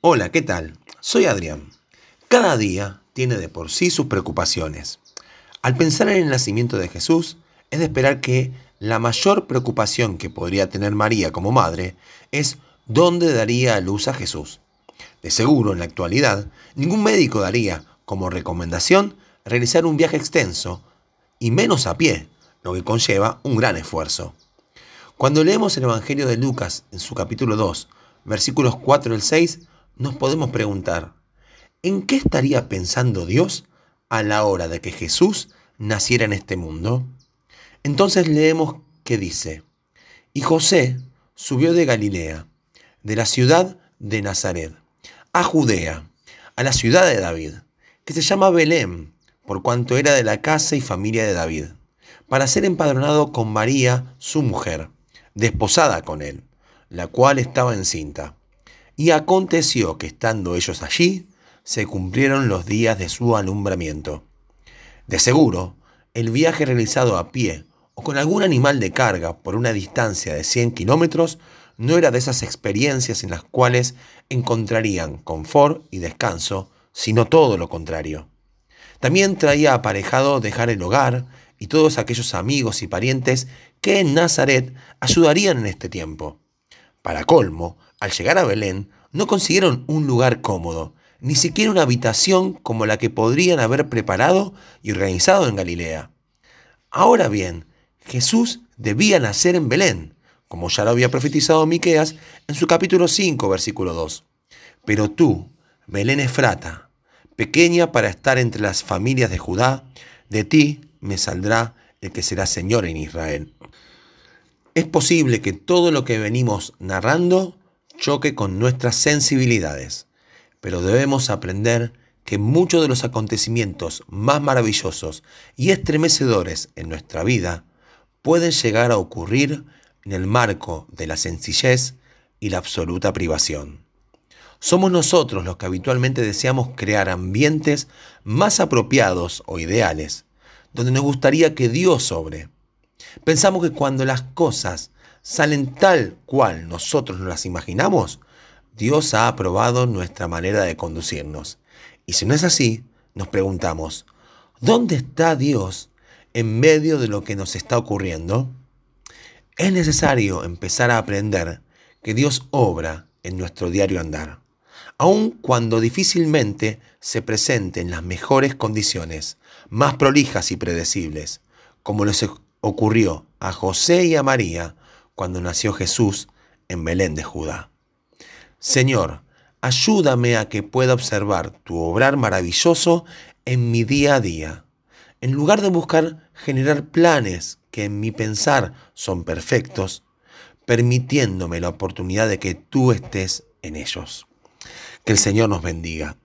Hola, ¿qué tal? Soy Adrián. Cada día tiene de por sí sus preocupaciones. Al pensar en el nacimiento de Jesús, es de esperar que la mayor preocupación que podría tener María como madre es dónde daría a luz a Jesús. De seguro, en la actualidad, ningún médico daría como recomendación realizar un viaje extenso, y menos a pie, lo que conlleva un gran esfuerzo. Cuando leemos el Evangelio de Lucas en su capítulo 2, versículos 4 al 6, nos podemos preguntar, ¿en qué estaría pensando Dios a la hora de que Jesús naciera en este mundo? Entonces leemos que dice, y José subió de Galilea, de la ciudad de Nazaret, a Judea, a la ciudad de David, que se llama Belén, por cuanto era de la casa y familia de David, para ser empadronado con María, su mujer, desposada con él, la cual estaba encinta. Y aconteció que estando ellos allí, se cumplieron los días de su alumbramiento. De seguro, el viaje realizado a pie o con algún animal de carga por una distancia de 100 kilómetros no era de esas experiencias en las cuales encontrarían confort y descanso, sino todo lo contrario. También traía aparejado dejar el hogar y todos aquellos amigos y parientes que en Nazaret ayudarían en este tiempo. Para colmo, al llegar a Belén, no consiguieron un lugar cómodo, ni siquiera una habitación como la que podrían haber preparado y organizado en Galilea. Ahora bien, Jesús debía nacer en Belén, como ya lo había profetizado Miqueas en su capítulo 5, versículo 2. Pero tú, Belén Efrata, pequeña para estar entre las familias de Judá, de ti me saldrá el que será Señor en Israel. Es posible que todo lo que venimos narrando choque con nuestras sensibilidades, pero debemos aprender que muchos de los acontecimientos más maravillosos y estremecedores en nuestra vida pueden llegar a ocurrir en el marco de la sencillez y la absoluta privación. Somos nosotros los que habitualmente deseamos crear ambientes más apropiados o ideales, donde nos gustaría que Dios sobre Pensamos que cuando las cosas salen tal cual nosotros nos las imaginamos, Dios ha aprobado nuestra manera de conducirnos. Y si no es así, nos preguntamos, ¿dónde está Dios en medio de lo que nos está ocurriendo? Es necesario empezar a aprender que Dios obra en nuestro diario andar, aun cuando difícilmente se presenten las mejores condiciones, más prolijas y predecibles, como les ocurrió a José y a María cuando nació Jesús en Belén de Judá. Señor, ayúdame a que pueda observar tu obrar maravilloso en mi día a día, en lugar de buscar generar planes que en mi pensar son perfectos, permitiéndome la oportunidad de que tú estés en ellos. Que el Señor nos bendiga.